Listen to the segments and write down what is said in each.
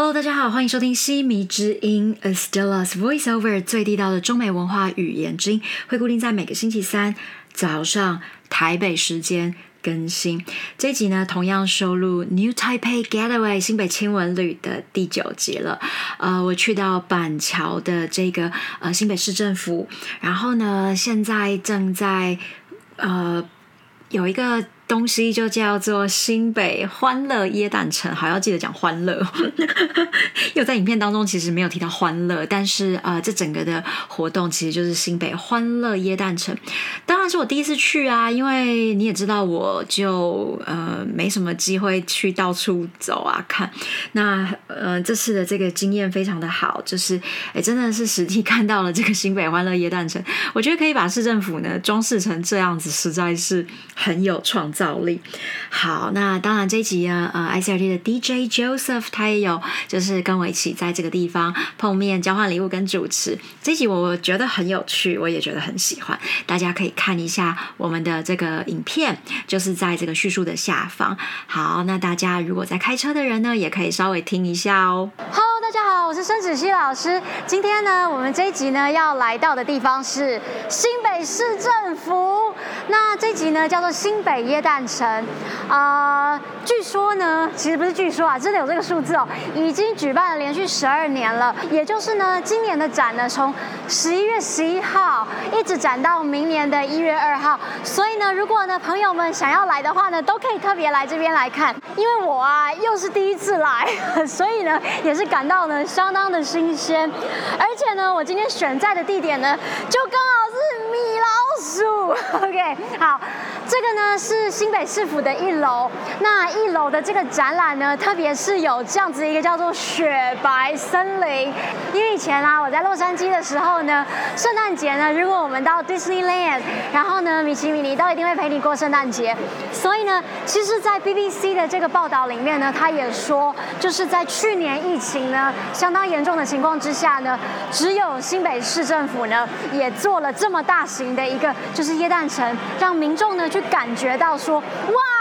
Hello，大家好，欢迎收听西迷之音 Astella's Voiceover 最地道的中美文化语言之音，会固定在每个星期三早上台北时间更新。这一集呢，同样收录 New Taipei Getaway 新北亲文旅的第九集了。呃，我去到板桥的这个呃新北市政府，然后呢，现在正在呃有一个。东西就叫做新北欢乐椰蛋城，好要记得讲欢乐。又在影片当中其实没有提到欢乐，但是呃，这整个的活动其实就是新北欢乐椰蛋城。当然是我第一次去啊，因为你也知道，我就呃没什么机会去到处走啊看。那呃这次的这个经验非常的好，就是哎真的是实体看到了这个新北欢乐椰蛋城。我觉得可以把市政府呢装饰成这样子，实在是很有创造。造力好，那当然这一集呢，呃，ICRT 的 DJ Joseph 他也有，就是跟我一起在这个地方碰面，交换礼物跟主持。这集我觉得很有趣，我也觉得很喜欢，大家可以看一下我们的这个影片，就是在这个叙述的下方。好，那大家如果在开车的人呢，也可以稍微听一下哦。Hello，大家好，我是申子熙老师。今天呢，我们这一集呢要来到的地方是新北市政府。那这集呢叫做新北耶诞城啊，据说呢，其实不是据说啊，真的有这个数字哦，已经举办了连续十二年了。也就是呢，今年的展呢，从十一月十一号一直展到明年的一月二号。所以呢，如果呢朋友们想要来的话呢，都可以特别来这边来看。因为我啊又是第一次来，所以呢也是感到呢相当的新鲜。而且呢，我今天选在的地点呢，就刚好是米老鼠。OK，好。这个呢是新北市府的一楼，那一楼的这个展览呢，特别是有这样子一个叫做雪白森林。因为以前啊，我在洛杉矶的时候呢，圣诞节呢，如果我们到 Disneyland，然后呢，米奇米妮都一定会陪你过圣诞节。所以呢，其实，在 BBC 的这个报道里面呢，他也说，就是在去年疫情呢相当严重的情况之下呢，只有新北市政府呢也做了这么大型的一个就是椰蛋城，让民众呢去。感觉到说，哇！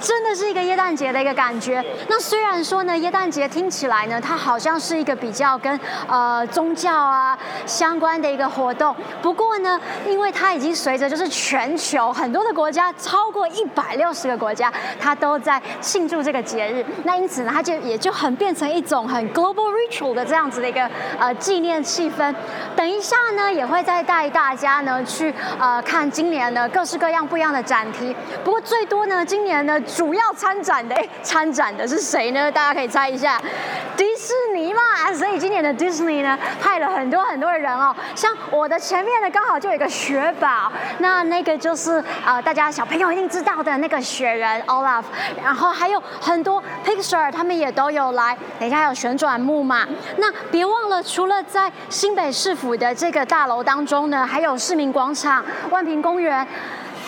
真的是一个耶诞节的一个感觉。那虽然说呢，耶诞节听起来呢，它好像是一个比较跟呃宗教啊相关的一个活动。不过呢，因为它已经随着就是全球很多的国家，超过一百六十个国家，它都在庆祝这个节日。那因此呢，它就也就很变成一种很 global ritual 的这样子的一个呃纪念气氛。等一下呢，也会再带大家呢去呃看今年的各式各样不一样的展题。不过最多呢，今年呢。主要参展的，参展的是谁呢？大家可以猜一下，迪士尼嘛。所以今年的 Disney 呢，派了很多很多的人哦。像我的前面呢，刚好就有一个雪宝，那那个就是呃，大家小朋友一定知道的那个雪人 Olaf。然后还有很多 Pixar，他们也都有来。等一下有旋转木马。那别忘了，除了在新北市府的这个大楼当中呢，还有市民广场、万平公园。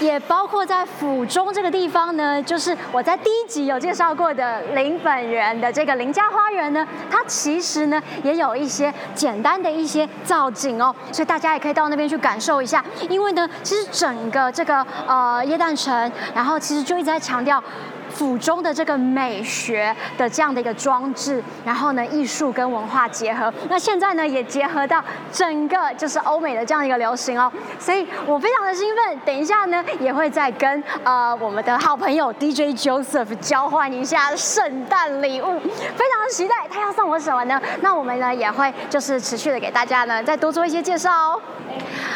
也包括在府中这个地方呢，就是我在第一集有介绍过的林本源的这个林家花园呢，它其实呢也有一些简单的一些造景哦，所以大家也可以到那边去感受一下。因为呢，其实整个这个呃耶诞城，然后其实就一直在强调。府中的这个美学的这样的一个装置，然后呢，艺术跟文化结合，那现在呢也结合到整个就是欧美的这样一个流行哦，所以我非常的兴奋，等一下呢也会再跟呃我们的好朋友 DJ Joseph 交换一下圣诞礼物，非常的期待他要送我什么呢？那我们呢也会就是持续的给大家呢再多做一些介绍哦。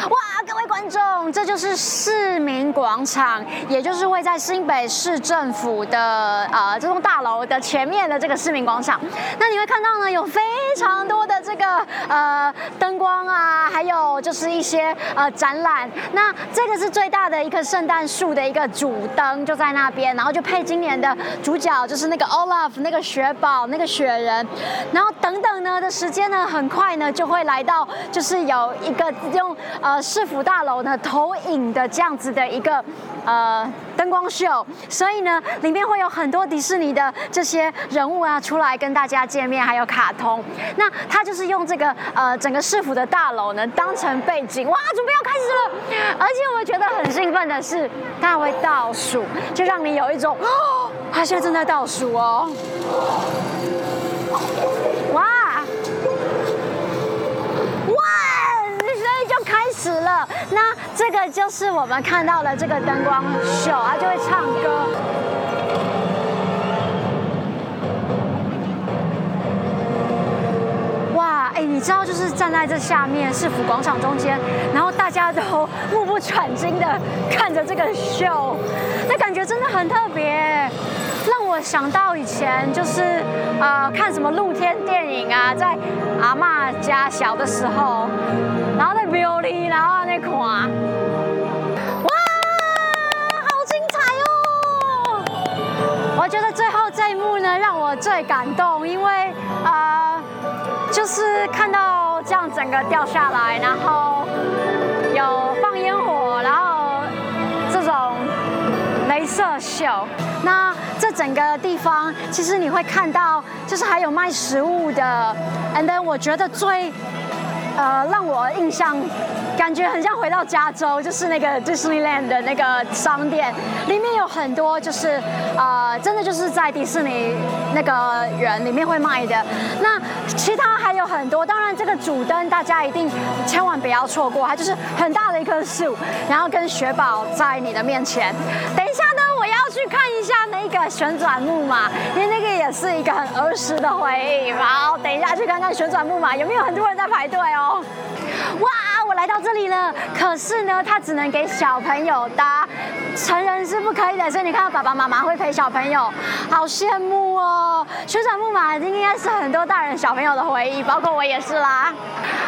哇，各位观众，这就是市民广场，也就是位在新北市政府的呃这栋大楼的前面的这个市民广场。那你会看到呢，有非常多的这个呃灯光啊，还有就是一些呃展览。那这个是最大的一棵圣诞树的一个主灯，就在那边，然后就配今年的主角，就是那个 Olaf 那个雪宝那个雪人。然后等等呢的时间呢，很快呢就会来到，就是有一个用。呃，市府大楼呢，投影的这样子的一个呃灯光秀，所以呢，里面会有很多迪士尼的这些人物啊出来跟大家见面，还有卡通。那他就是用这个呃整个市府的大楼呢当成背景，哇，准备要开始了！而且我觉得很兴奋的是，他会倒数，就让你有一种哦，他现在正在倒数哦。死了！那这个就是我们看到的这个灯光秀，它就会唱歌。哇，哎，你知道，就是站在这下面市府广场中间，然后大家都目不转睛的看着这个秀，那感觉真的很特别。让我想到以前就是啊看什么露天电影啊，在阿妈家小的时候，庙里，然后那看，哇，好精彩哦！我觉得最后这一幕呢，让我最感动，因为啊，就是看到这样整个掉下来，然后有放烟火，然后这种镭射秀，那。这整个地方，其实你会看到，就是还有卖食物的。And then 我觉得最，呃，让我印象。感觉很像回到加州，就是那个 Disneyland 的那个商店，里面有很多就是呃，真的就是在迪士尼那个人里面会卖的。那其他还有很多，当然这个主灯大家一定千万不要错过，它就是很大的一棵树，然后跟雪宝在你的面前。等一下呢，我要去看一下那个旋转木马，因为那个也是一个很儿时的回忆。好，等一下去看看旋转木马，有没有很多人在排队哦？来到这里了，可是呢，它只能给小朋友搭，成人是不可以的。所以你看到爸爸妈妈会陪小朋友，好羡慕哦！旋转木马应该是很多大人小朋友的回忆，包括我也是啦。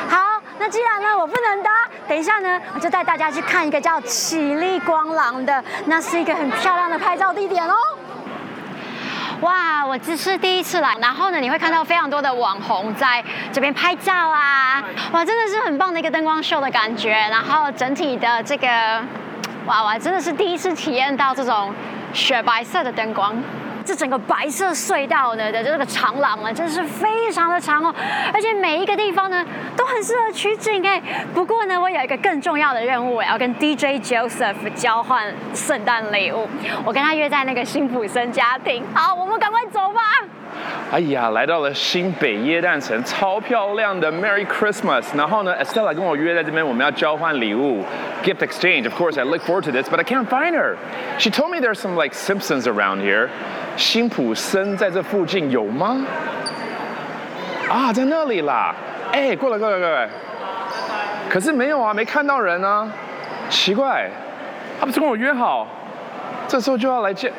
好，那既然呢我不能搭，等一下呢我就带大家去看一个叫绮丽光廊的，那是一个很漂亮的拍照地点哦。哇，我这是第一次来，然后呢，你会看到非常多的网红在这边拍照啊，哇，真的是很棒的一个灯光秀的感觉，然后整体的这个，哇哇，真的是第一次体验到这种雪白色的灯光。这整个白色隧道呢的这个长廊啊，真是非常的长哦，而且每一个地方呢都很适合取景哎。不过呢，我有一个更重要的任务，我要跟 DJ Joseph 交换圣诞礼物。我跟他约在那个辛普森家庭。好，我们赶快走吧。哎呀，来到了新北耶诞城，超漂亮的 Merry Christmas。然后呢，Estella 跟我约在这边，我们要交换礼物，gift exchange。Of course, I look forward to this, but I can't find her. She told me there's some like Simpsons around here. 辛普森在这附近有吗？啊，在那里啦！哎，过来过来过来！可是没有啊，没看到人啊，奇怪，他不是跟我约好，这时候就要来见。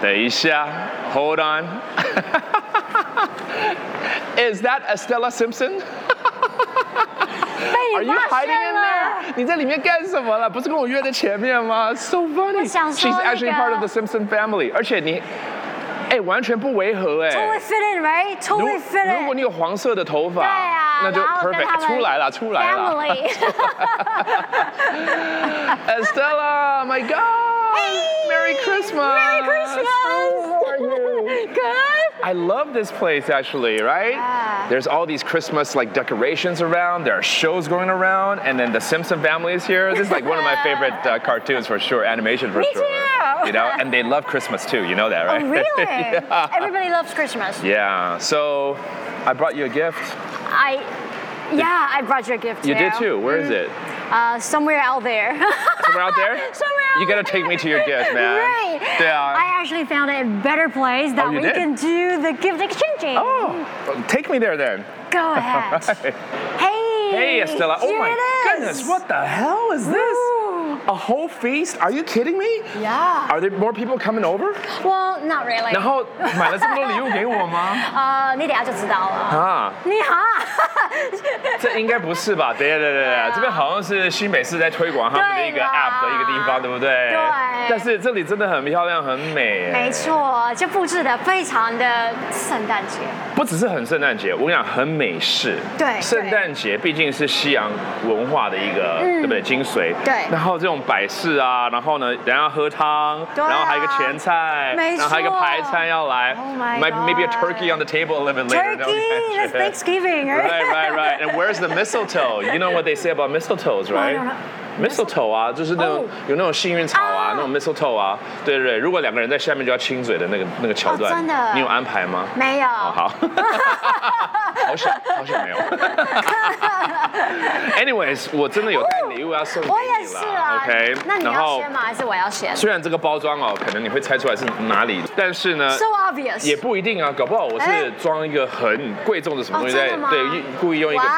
等一下，Hold on。Is that Estella Simpson？被你发现了！你在里面干什么了？不是跟我约在前面吗？So funny。She's actually part of the Simpson family。而且你。哎，完全不违和哎，totally fit in right，totally fit in。如果你有黄色的头发，对啊，那就 perfect，出来了，出来了。Family。Estella，my God，Merry Christmas，Merry Christmas，How are you？Good。I love this place actually, right? Yeah. There's all these Christmas like decorations around. There are shows going around, and then the Simpson family is here. This is like one of my favorite uh, cartoons for sure, animation for Me sure. Too. You know, and they love Christmas too. You know that, right? Oh, really? yeah. Everybody loves Christmas. Yeah. So, I brought you a gift. I, yeah, I brought you a gift. You too. did too. Where is it? Uh, somewhere out there. Somewhere out there? somewhere out You gotta take me to your gift, man. Right. Yeah. I actually found a better place that oh, we did? can do the gift exchanging. Oh, take me there then. Go ahead. Hey. Hey, Estella. Oh my goodness, what the hell is this? A whole feast? Are you kidding me? Yeah. Are there more people coming over? Well, not really. 然后买了这么多礼物给我吗？呃，你等下就知道了。啊？你好。这应该不是吧？对对对对，这边好像是新北市在推广他们的一个 app 的一个地方，对不对？对。但是这里真的很漂亮，很美。没错，就布置的非常的圣诞节。不只是很圣诞节，我跟你讲，很美式。对。圣诞节毕竟是西洋文化的一个，对不对？精髓。对。然后这种。种摆饰啊，然后呢，等下喝汤，然后还有一个前菜，然后还有一个排餐要来，my maybe a turkey on the table a little bit later. Turkey, that's Thanksgiving, right? Right, right, And where's the mistletoe? You know what they say about mistletoes, right? mistletoe 啊，就是那种有那种幸运草啊，那种 mistletoe 啊，对对对。如果两个人在下面就要亲嘴的那个那个桥段，真的，你有安排吗？没有。好，好想好想没有。Anyways，我真的有带礼物要送给我也你是啊了，OK？那你要先吗？还是我要先虽然这个包装哦，可能你会猜出来是哪里，但是呢。？So obvious。也不一定啊，搞不好我哎是装一个很贵重的什么东西在，对，故意用一个比较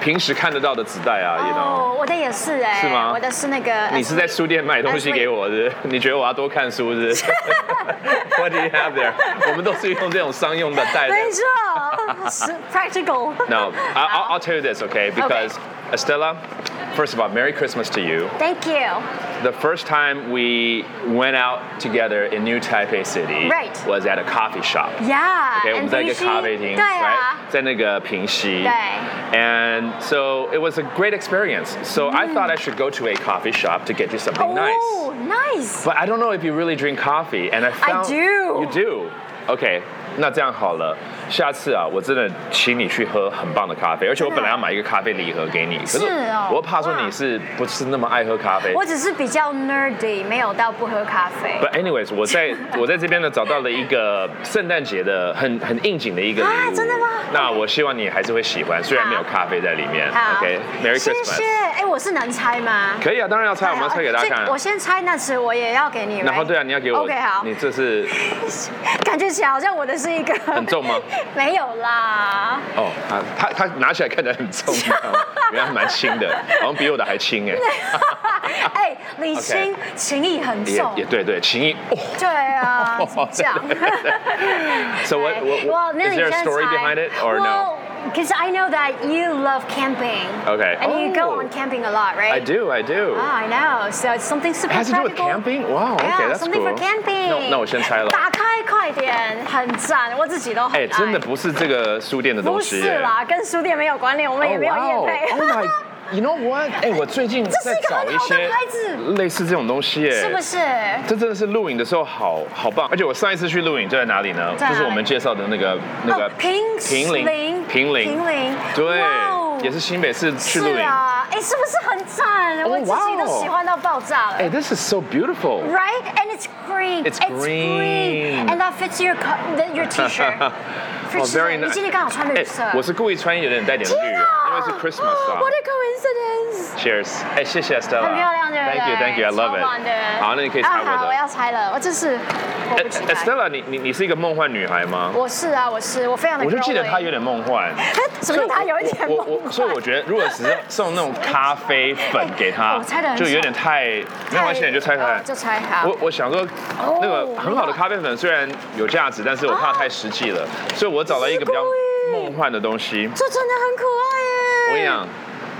平平时看得到的纸袋啊，you know。哦，我的也是哎。是吗我的是那个。你是在书店买东西给我的？你觉得我要多看书是不是？What do you have there？我们都是用这种商用的 袋子。没错，是 practical。 No, I- I'll, I'll tell you this, okay? Because Estella, first of all, Merry Christmas to you. Thank you. The first time we went out together in New Taipei City Right. was at a coffee shop. Yeah. OK，我们在一个咖啡厅，对啊。 right？在那个平西。对。 And so it was a great experience. So I thought I should go to a coffee shop to get you something nice. Oh, nice. But I don't know if you really drink coffee, and I found do. You do. OK，那这样好了，下次啊，我真的请你去喝很棒的咖啡，而且我本来要买一个咖啡礼盒给你，可是我怕说你是不是那么爱喝咖啡我只是比较 nerdy，没有到不喝咖啡。？But anyways，我在 我在这边呢找到了一个圣诞节的很很应景的一个礼物，啊真的吗那我希望你还是会喜欢，虽然没有咖啡在里面。好 OK，Merry、谢 Christmas。谢。哎，我是能猜吗？可以啊，当然要猜，我们要猜给大家看所以。我先猜那次，我也要给你。然后？对啊，你要给我 OK，好。你这是 感觉起来好像我的是一个很重吗？没有啦。哦，他他他拿起来看起来很重，原来蛮轻的，好像比我的还轻 哎。哎，李青情谊很也重。也对对，情谊哦。对啊，这样。So what, what is there a story behind it or no? Because I know that you love camping. Okay. And you go Oh. on camping a lot, right? I do, I do. Ah, I know. So it's something super It has to do with practical. camping? Wow, okay, Yeah, that's something cool. for camping. 那那我先猜了。打开快点，很赞，我自己都很哎，爱。真的不是这个书店的东不西耶。是啦，跟书店没有关联，我们也没有业配。Oh my, you know what？哎，我最近在找一些类似这种东西耶。是不是？这真的是录影的时候好好棒，而且我上一次去录影就在哪里呢？就是我们介绍的那个那个哦平平林林平林平林对哦，也是新北市去露营。是啊，哎，是不是很赞？我自己都喜欢到爆炸了。哎，this is so beautiful。Right, and it's green. It's green. and that fits your your T-shirt. 哦 Fits，very you. nice。你今天刚好穿绿哎色。我是故意穿有点带点绿为是 Christmas 啊。What a coincidence! Cheers！哎，谢谢 Stella。很漂亮，对不对 Thank you，Thank you，I love 超棒的 it。好，那你可以猜啊，好，我的。我要猜了，我这是。，Stella，你你你是一个梦幻女孩吗？我是啊，我是，我非常的。我就记得她有。点梦幻。什么叫她有一点我梦幻？我所以我觉得，如果只是送那种咖啡粉给她我猜得，很就有点太没关系，你就猜猜哦。就猜好。我我想说，哦那个很好的咖啡粉虽然有价值，但是我怕太实际了，所以我找了一个比较梦幻的东西。这真的很可爱耶！我跟你讲，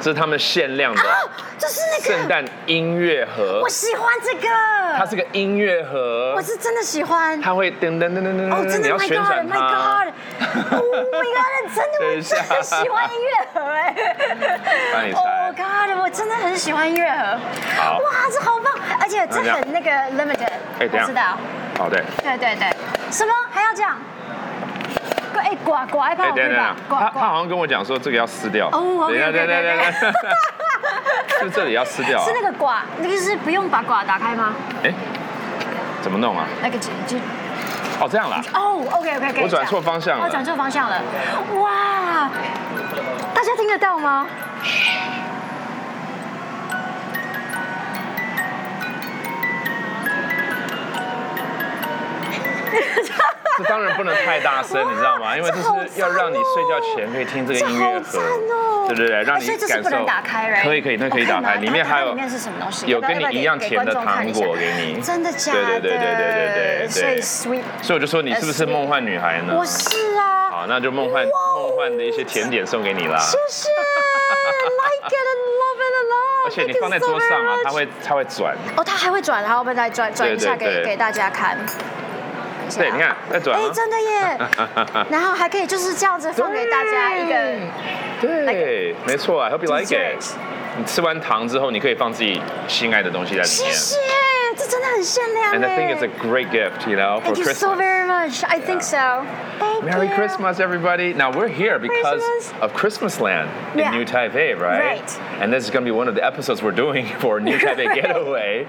这是他们限量的啊，这是那个，圣诞音乐盒我，喜欢这个。它是个音乐盒我，是真的喜欢。它会噔噔噔噔噔哦，真的 God，My。God，Oh my God，真的，我真的喜欢音乐盒哎。帮你猜 Oh God，我真的很喜欢音乐盒。好哇，这好棒，而且这很那个 limited。哎等一下我知道。好对。对对对，什么还要这样？哎，刮刮一哎，等一下等一下帮我可以吧？，刮他他好。像跟我讲说这个要撕掉。哦等一下等一下等一下 是这里要撕掉啊是？那个刮，那个是不用把刮打开吗？哎，怎么弄啊？那个就就哦，这样啦。哦，OK OK OK。我转错方向了我转错方向了。哇，大家听得到吗？这当然不能太大声，你知道吗？因为这是要让你睡觉前可以听这个音乐盒，对对对，让你感受。打开？可以可以，那可以打开，里面还有里面是什么东西？有跟你一样甜的糖果给你。真的假的？对对对对对对对所以。sweet。所以我就说你是不是梦幻女孩呢？我是啊。好，那就梦幻梦幻的一些甜点送给你啦。谢谢，like it and love it a lot。而且你放在桌上啊，它会它会转。哦，它还会转，然后我们再转转一下给给大家看。等一下对，你看再转哎，啊。真的耶！然后还可以就是这样子放给大家一个。对，没错，I hope you like it。你吃完糖之后，你可以放自己心爱的东西在里面。谢谢，这真的很 限量 And I think 哎 it's a great gift, you know, for Thank you Christmas. so very much. I think so. Thank Merry you. Christmas, everybody. Now we're here because Christmas. of Christmas Land in Yeah. New Taipei, right? Right. And this is going to be one of the episodes we're doing for New Taipei Getaway.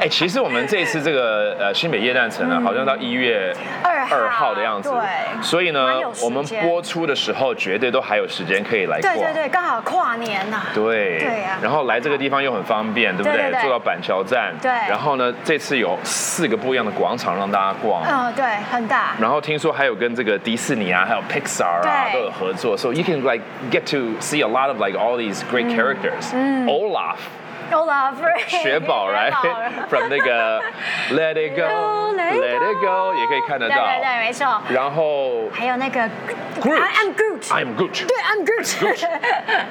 哎，其实我们这一次这个呃新北夜诞城呢，好像到一月二号二号的样子。对所以呢蛮有时，间我们播出的时候绝对都还有时间可以来逛。对对对，刚好跨年呐、对对啊然后来这个地方又很方便，对不对对对坐到板桥站。对然后呢，这次 有四个不一样的广场让大家逛。嗯，对，很大。然后听说还有跟这个迪士尼啊，还有 Pixar 啊都有合作，so you can like get to see a lot of like all these great characters. Olaf, Olaf，雪宝，right? From 那个 Let It Go, Oh, Let It Let It Go 也可以看得到。对对对，没错。然后还有那个 Groot I am Groot。 I'm Groot，对，I'm Groot。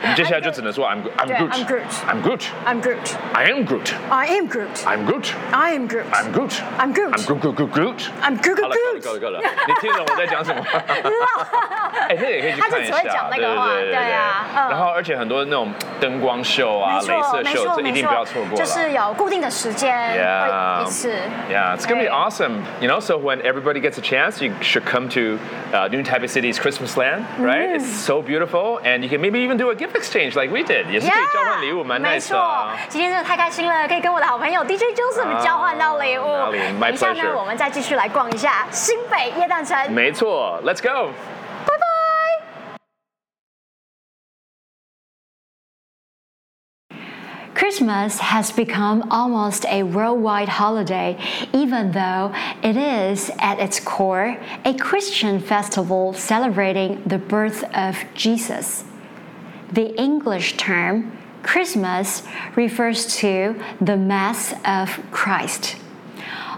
我们接下来就只能说 I'm I'm 对 Groot, I'm Groot I'm Groot, I'm Groot。 I am Groot, I am Groot。 I'm Groot, I am Groot。 I'm Groot, I'm Groot I'm Groot, Groot, Groot, Groot. I'm Groot 好了，够了，够了，够了，你听懂我在讲什么？哎，这个也可以去看一下，他就只会讲那个话对对对对啊嗯然后而且很多那种灯光秀啊、没镭射错，没秀，错，这 一定没错，不要错过了。就是有固定的时间 Yeah. 会一次。 Yeah, it's gonna be Right. awesome. You know, so when everybody gets a chance, you should come to uh, New Taipei City's Christmas Land, right? It's so beautiful, and you can maybe even do a gift exchange like we did. 也是可以交换礼物，蛮没 nice 的错啊。，今天真的太开心了，可以跟我的好朋友 DJ Joseph 啊交换到礼物。哪里，my 等一下呢 pleasure，我们再继续来逛一下新北耶诞城。没错，Let's go. Christmas has become almost a worldwide holiday, even though it is, at its core, a Christian festival celebrating the birth of Jesus. The English term Christmas refers to the Mass of Christ.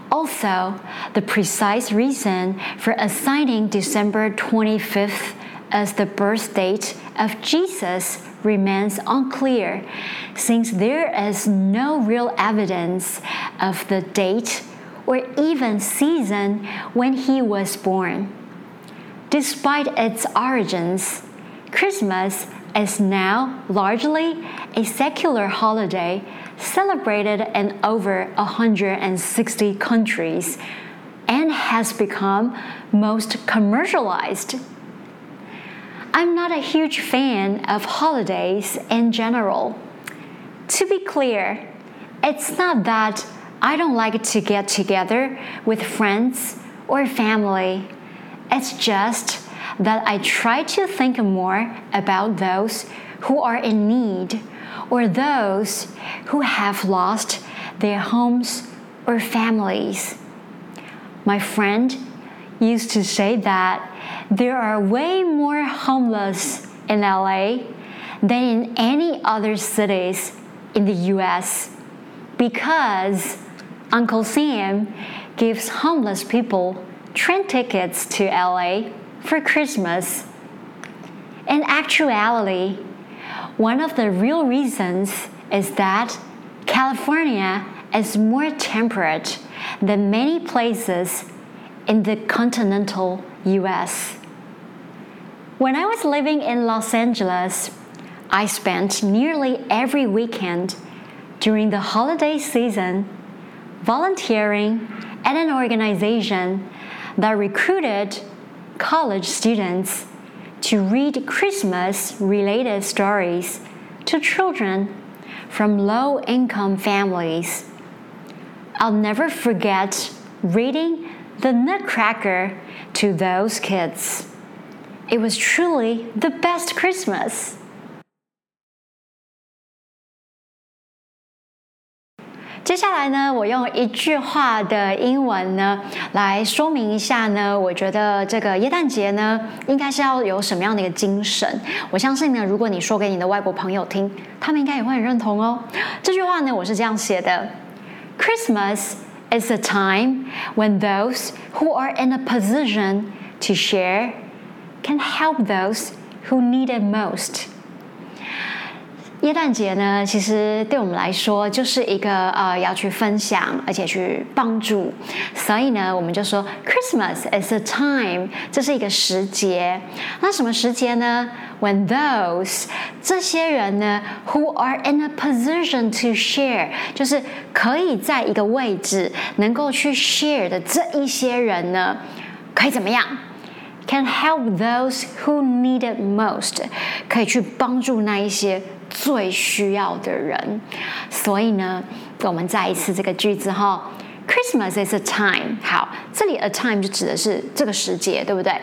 Also, the precise reason for assigning December 25th as the birth date of Jesus remains unclear, since there is no real evidence of the date or even season when he was born. Despite its origins, Christmas is now largely a secular holiday celebrated in over 160 countries and has become most commercialized. I'm not a huge fan of holidays in general. To be clear, it's not that I don't like to get together with friends or family. It's just that I try to think more about those who are in need or those who have lost their homes or families. My friend used to say that there are way more homeless in LA than in any other cities in the US because Uncle Sam gives homeless people train tickets to LA for Christmas. In actuality, one of the real reasons is that California is more temperate than many places in the continental US. When I was living in Los Angeles, I spent nearly every weekend during the holiday season volunteering at an organization that recruited college students to read Christmas related stories to children from low income families. I'll never forget reading The Nutcracker to those kids. It was truly the best Christmas. 接下来呢，我用一句话的英文呢来说明一下呢，我觉得这个耶诞节呢，应该是要有什么样的一个精神。我相信呢，如果你说给你的外国朋友听，他们应该也会很认同哦。这句话呢，我是这样写的：Christmas is a time when those who are in a position to share can help those who need it most. 耶诞节呢，其实对我们来说就是一个呃要去分享，而且去帮助，所以呢，我们就说 Christmas is a time，这是一个时节。那什么时节呢 ？When those 这些人呢，who are in a position to share，就是可以在一个位置能够去 share 的这一些人呢，可以怎么样？Can help those who need it most，可以去帮助那一些最需要的人。所以呢，我们再一次这个句子哈，Christmas is a time。好，这里 a time 就指的是这个时节，对不对？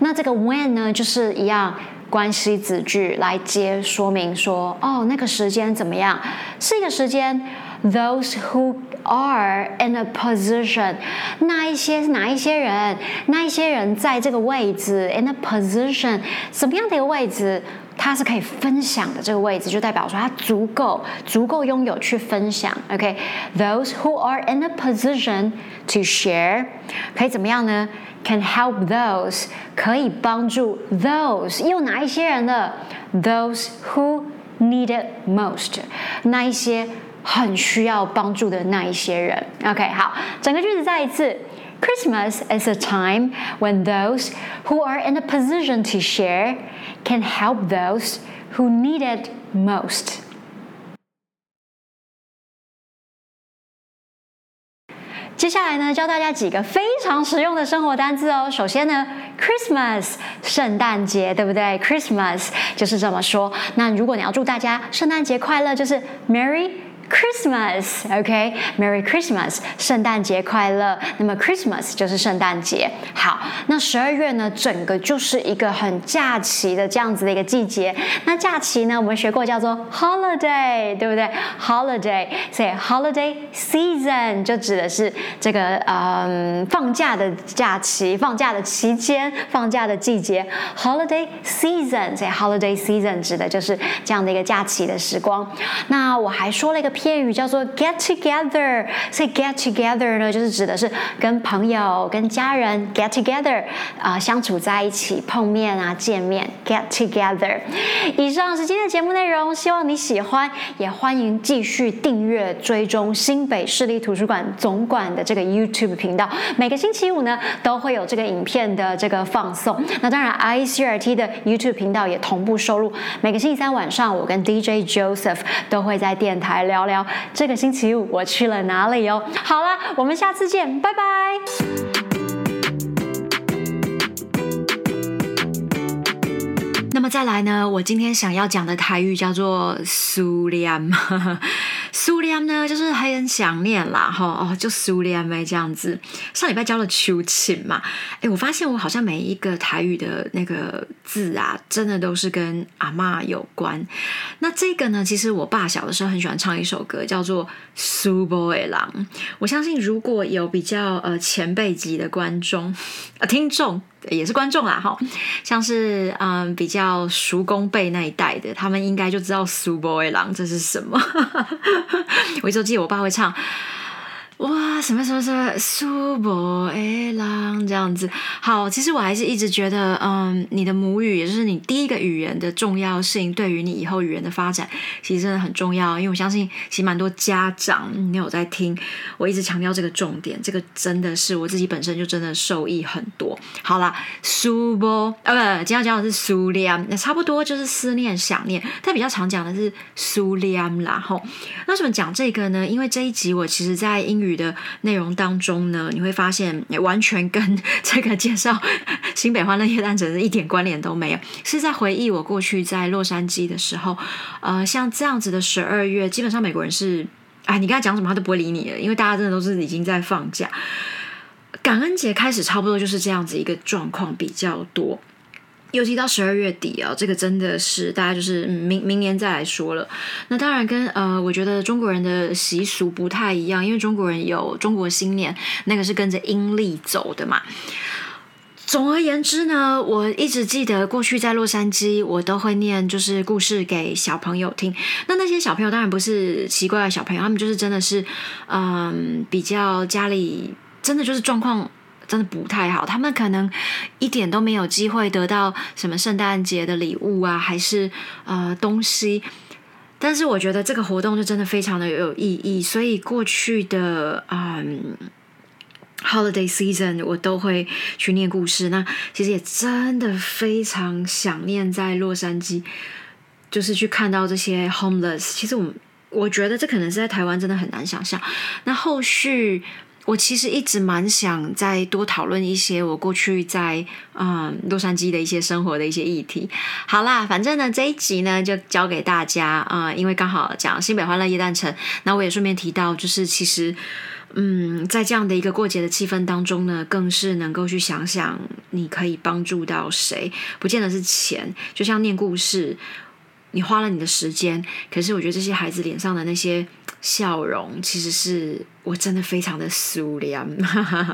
那这个 when 呢，就是一样关系子句来接说明说，哦，那个时间怎么样？是一个时间。Those who are in a position，那一些哪一些人？那一些人在这个位置，in a position，什么样的一个位置？它是可以分享的这个位置，就代表说它足够足够拥有去分享。OK，those who are in a position to share，可以怎么样呢 ？Can help those，可以帮助 those，有哪一些人呢？Those who need it most，那一些。很需要帮助的那一些人。OK，好，整个句子再一次。Christmas is a time when those who are in a position to share can help those who need it most. 接下来呢，教大家几个非常实用的生活单字哦。首先呢，Christmas 圣诞节，对不对？Christmas 就是这么说。那如果你要祝大家圣诞节快乐，就是 Merry。Christmas，OK，Merry Christmas，圣诞节快乐。那么 Christmas 就是圣诞节。好，那十二月呢，整个就是一个很假期的这样子的一个季节。那假期呢，我们学过叫做 holiday，对不对？holiday，所以 holiday season 就指的是这个嗯放假的假期，放假的期间，放假的季节。holiday season，所以 holiday season 指的就是这样的一个假期的时光。那我还说了一个。片语叫做 get together，所以 get together 呢，就是指的是跟朋友、跟家人 get together 啊，相处在一起，碰面啊，见面 get together。以上是今天的节目内容，希望你喜欢，也欢迎继续订阅追踪新北市立图书馆总馆的这个 YouTube 频道，每个星期五呢都会有这个影片的这个放送。那当然，ICRT 的 YouTube 频道也同步收录。每个星期三晚上，我跟 DJ Joseph 都会在电台聊。聊聊这个星期五我去了哪里哦？好了，我们下次见，拜拜。那么再来呢？我今天想要讲的台语叫做苏联，苏联呢就是很想念啦，哈哦，就苏联呗这样子。上礼拜教了秋琴嘛，哎，我发现我好像每一个台语的那个字啊，真的都是跟阿妈有关。那这个呢，其实我爸小的时候很喜欢唱一首歌，叫做《苏波尔郎》。我相信如果有比较呃前辈级的观众呃听众。也是观众啦，哈，像是嗯比较熟公辈那一代的，他们应该就知道苏波威狼这是什么。我一直记得我爸会唱。哇，什么什么什么苏博诶浪这样子，好，其实我还是一直觉得，嗯，你的母语也就是你第一个语言的重要性，对于你以后语言的发展，其实真的很重要。因为我相信，其实蛮多家长你有在听，我一直强调这个重点，这个真的是我自己本身就真的受益很多。好啦，苏波呃不，今天要讲的是苏联，那差不多就是思念、想念，但比较常讲的是苏联啦。吼，那为什么讲这个呢？因为这一集我其实在英。语的内容当中呢，你会发现完全跟 这个介绍新北欢乐夜诞城一点关联都没有，是在回忆我过去在洛杉矶的时候，呃，像这样子的十二月，基本上美国人是，哎，你跟他讲什么他都不会理你了，因为大家真的都是已经在放假，感恩节开始差不多就是这样子一个状况比较多。尤其到十二月底啊，这个真的是大家就是明明年再来说了。那当然跟呃，我觉得中国人的习俗不太一样，因为中国人有中国新年，那个是跟着阴历走的嘛。总而言之呢，我一直记得过去在洛杉矶，我都会念就是故事给小朋友听。那那些小朋友当然不是奇怪的小朋友，他们就是真的是嗯，比较家里真的就是状况。真的不太好，他们可能一点都没有机会得到什么圣诞节的礼物啊，还是呃东西。但是我觉得这个活动就真的非常的有意义，所以过去的嗯。Holiday season，我都会去念故事。那其实也真的非常想念在洛杉矶，就是去看到这些 homeless。其实我我觉得这可能是在台湾真的很难想象。那后续我其实一直蛮想再多讨论一些我过去在嗯洛杉矶的一些生活的一些议题。好啦，反正呢这一集呢就交给大家啊，因为刚好讲新北欢乐夜诞城，那我也顺便提到，就是其实。嗯，在这样的一个过节的气氛当中呢，更是能够去想想你可以帮助到谁，不见得是钱。就像念故事，你花了你的时间，可是我觉得这些孩子脸上的那些。笑容其实是我真的非常的苏良。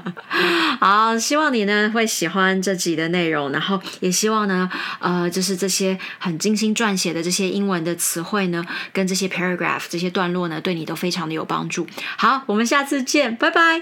好，希望你呢会喜欢这集的内容，然后也希望呢，呃，就是这些很精心撰写的这些英文的词汇呢，跟这些 paragraph 这些段落呢，对你都非常的有帮助。好，我们下次见，拜拜。